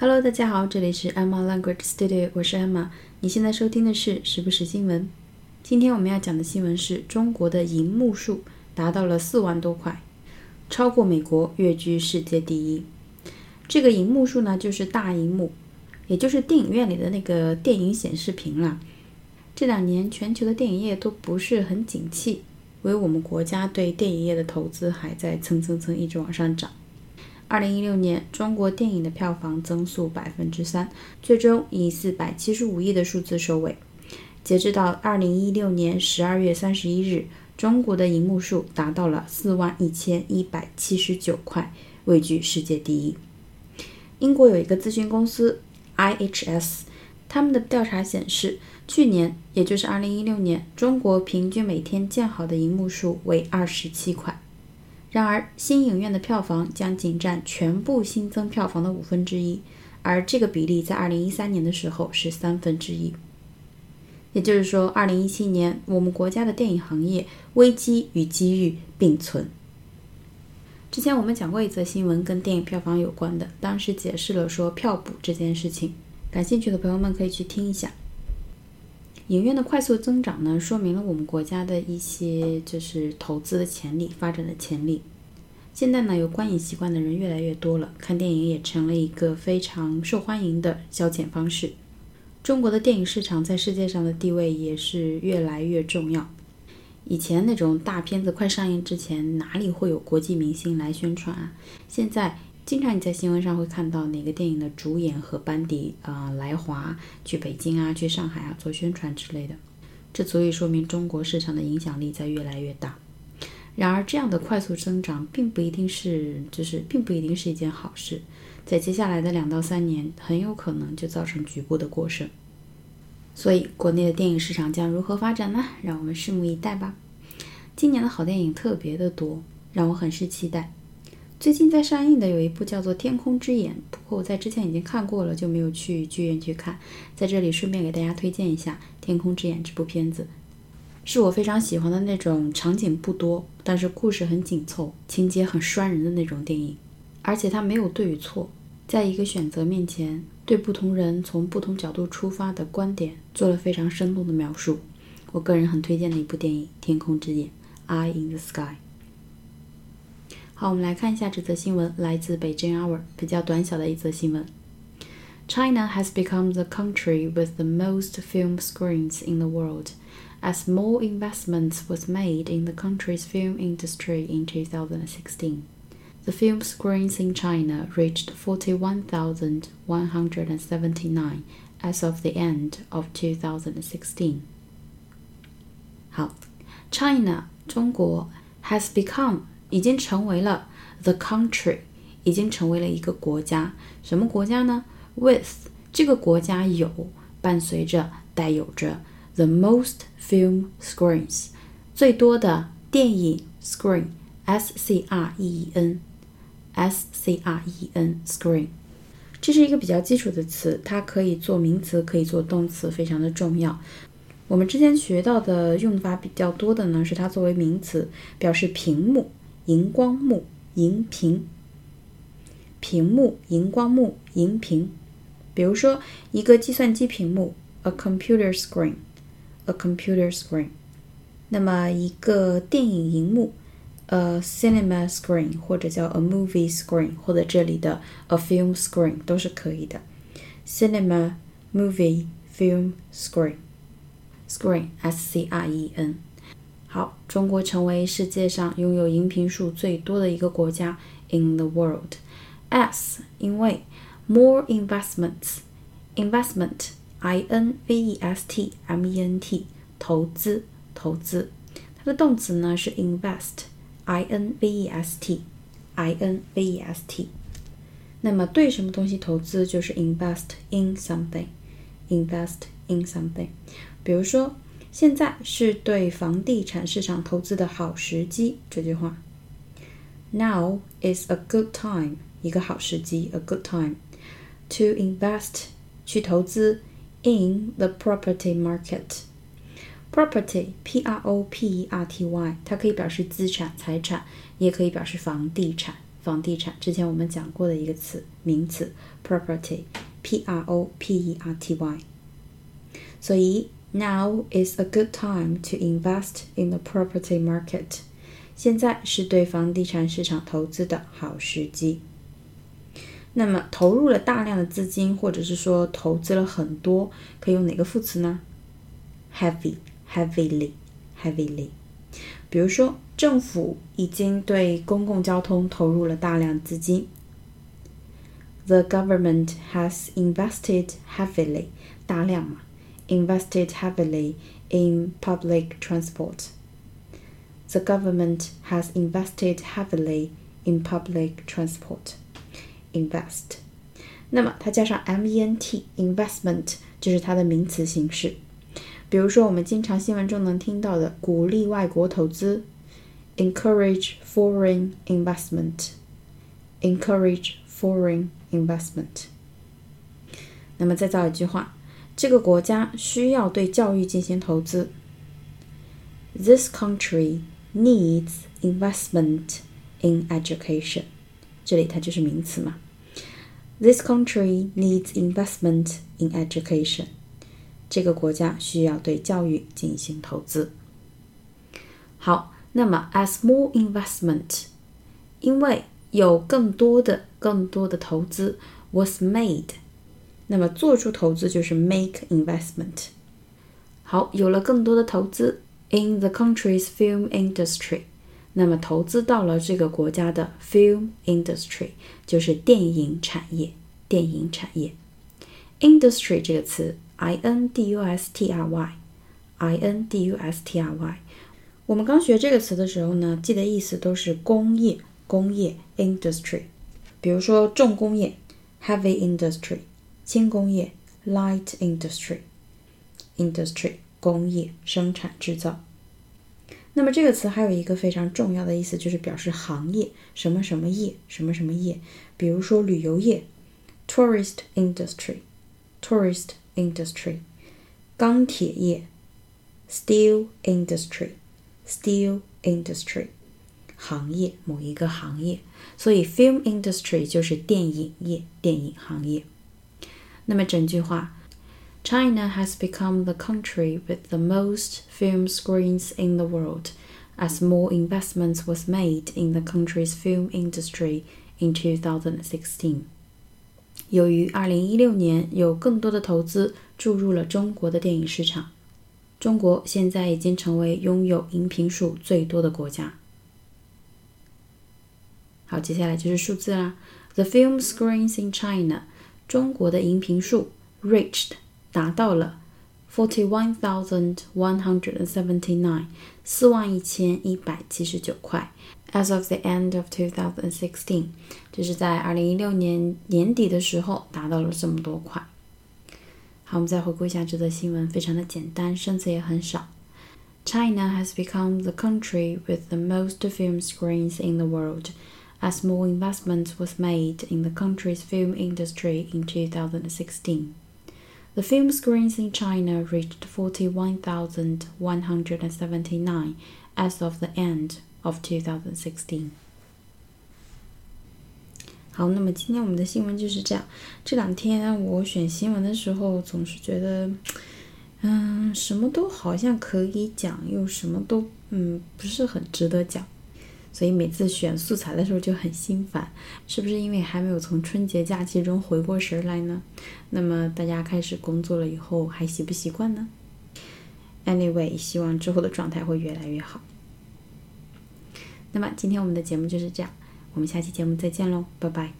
Hello，大家好，这里是 Emma Language Studio，我是 Emma。你现在收听的是时不时新闻。今天我们要讲的新闻是中国的银幕数达到了四万多块，超过美国，跃居世界第一。这个银幕数呢，就是大银幕，也就是电影院里的那个电影显示屏啦。这两年全球的电影业都不是很景气，唯我们国家对电影业的投资还在蹭蹭蹭一直往上涨。二零一六年，中国电影的票房增速百分之三，最终以四百七十五亿的数字收尾。截止到二零一六年十二月三十一日，中国的银幕数达到了四万一千一百七十九块，位居世界第一。英国有一个咨询公司 IHS，他们的调查显示，去年也就是二零一六年，中国平均每天建好的银幕数为二十七块。然而，新影院的票房将仅占全部新增票房的五分之一，而这个比例在二零一三年的时候是三分之一。也就是说，二零一七年我们国家的电影行业危机与机遇并存。之前我们讲过一则新闻，跟电影票房有关的，当时解释了说票补这件事情，感兴趣的朋友们可以去听一下。影院的快速增长呢，说明了我们国家的一些就是投资的潜力、发展的潜力。现在呢，有观影习惯的人越来越多了，看电影也成了一个非常受欢迎的消遣方式。中国的电影市场在世界上的地位也是越来越重要。以前那种大片子快上映之前，哪里会有国际明星来宣传啊？现在。经常你在新闻上会看到哪个电影的主演和班底啊来华去北京啊去上海啊做宣传之类的，这足以说明中国市场的影响力在越来越大。然而，这样的快速增长并不一定是就是并不一定是一件好事，在接下来的两到三年很有可能就造成局部的过剩。所以，国内的电影市场将如何发展呢？让我们拭目以待吧。今年的好电影特别的多，让我很是期待。最近在上映的有一部叫做《天空之眼》，不过我在之前已经看过了，就没有去剧院去看。在这里顺便给大家推荐一下《天空之眼》这部片子，是我非常喜欢的那种场景不多，但是故事很紧凑、情节很拴人的那种电影。而且它没有对与错，在一个选择面前，对不同人从不同角度出发的观点做了非常生动的描述。我个人很推荐的一部电影《天空之眼》（Eye in the Sky）。好，我们来看一下这则新闻，来自北京 Hour，比较短小的一则新闻。China has become the country with the most film screens in the world, as more investments was made in the country's film industry in 2016. The film screens in China reached 41,179 as of the end of 2016. 好，China 中国 has become 已经成为了 the country，已经成为了一个国家。什么国家呢 ？With 这个国家有伴随着带有着 the most film screens，最多的电影 screen，s c r e e n，s c r e e n screen，这是一个比较基础的词，它可以做名词，可以做动词，非常的重要。我们之前学到的用法比较多的呢，是它作为名词，表示屏幕。荧光幕、荧屏、屏幕、荧光幕、荧屏。比如说，一个计算机屏幕，a computer screen，a computer screen。那么，一个电影荧幕，a cinema screen，或者叫 a movie screen，或者这里的 a film screen 都是可以的。cinema、movie、film screen，screen，s c r e n。好，中国成为世界上拥有荧屏数最多的一个国家 in the world。S 因为 more investments，investment i n v e s t m e n t 投资投资，它的动词呢是 invest i n v e s t i n v e s t。那么对什么东西投资就是 invest in something，invest in something。比如说。现在是对房地产市场投资的好时机。这句话，Now is a good time，一个好时机，a good time to invest，去投资 in the property market。Property，P R O P E R T Y，它可以表示资产、财产，也可以表示房地产。 房地产，之前我们讲过的一个词，名词 property，p r o p e r t y。所以 now is a good time to invest in the property market。现在是对房地产市场投资的好时机。 那么投入了大量的资金，或者是说投资了很多，可以用哪个副词呢？heavy，heavily，heavily。比如说，政府已经对公共交通投入了大量资金。The government has invested heavily，大量嘛，invested heavily in public transport。The government has invested heavily in public transport. Invest，那么它加上 ment，investment 就是它的名词形式。比如说，我们经常新闻中能听到的鼓励外国投资，encourage foreign investment，encourage foreign investment。那么再造一句话，这个国家需要对教育进行投资。This country needs investment in education。 这里它就是名词嘛。This country needs investment in education。这个国家需要对教育进行投资。好，那么 as more investment，因为有更多的、更多的投资 was made，那么做出投资就是 make investment。好，有了更多的投资 in the country's film industry。 那么投资到了这个国家的 film industry，就是电影产业。电影产业，industry 这个词，i n d u s t r y，i n d u s t r y。我们刚学这个词的时候呢，记得意思都是工业，工业 industry。比如说重工业 heavy industry，轻工业 light industry，industry 工业生产制造。那么这个词还有一个非常重要的意思，就是表示行业，什么什么业，什么什么业。比如说旅游业，tourist industry，tourist industry。钢铁业，steel industry，steel industry。行业，某一个行业。所以 film industry 就是电影业，电影行业。那么整句话。China has become the country with the most film screens in the world, as more investments was made in the country's film industry in 2016. 由于2016年有更多的投资注入了中国的电影市场，中国现在已经成为拥有荧屏数最多的国家。好，接下来就是数字啦。The film screens in China，中国的荧屏数 reached 达到了 forty one thousand one hundred and seventy nine，四万一千一百七十九块。As of the end of two thousand sixteen，就是在二零一六年年底的时候达到了这么多块。好，我们再回顾一下这则新闻，非常的简单，生词也很少。China has become the country with the most film screens in the world, as more investment was made in the country's film industry in 2016. The film screens in China reached 41,179 as of the end of 2016. 好，那么今天我们的新闻就是这样。这两天我选新闻的时候，总是觉得，嗯，什么都好像可以讲，又什么都嗯不是很值得讲。 所以每次选素材的时候就很心烦，是不是因为还没有从春节假期中回过神来呢？那么大家开始工作了以后还习不习惯呢？Anyway，希望之后的状态会越来越好。那么今天我们的节目就是这样，我们下期节目再见喽，拜拜。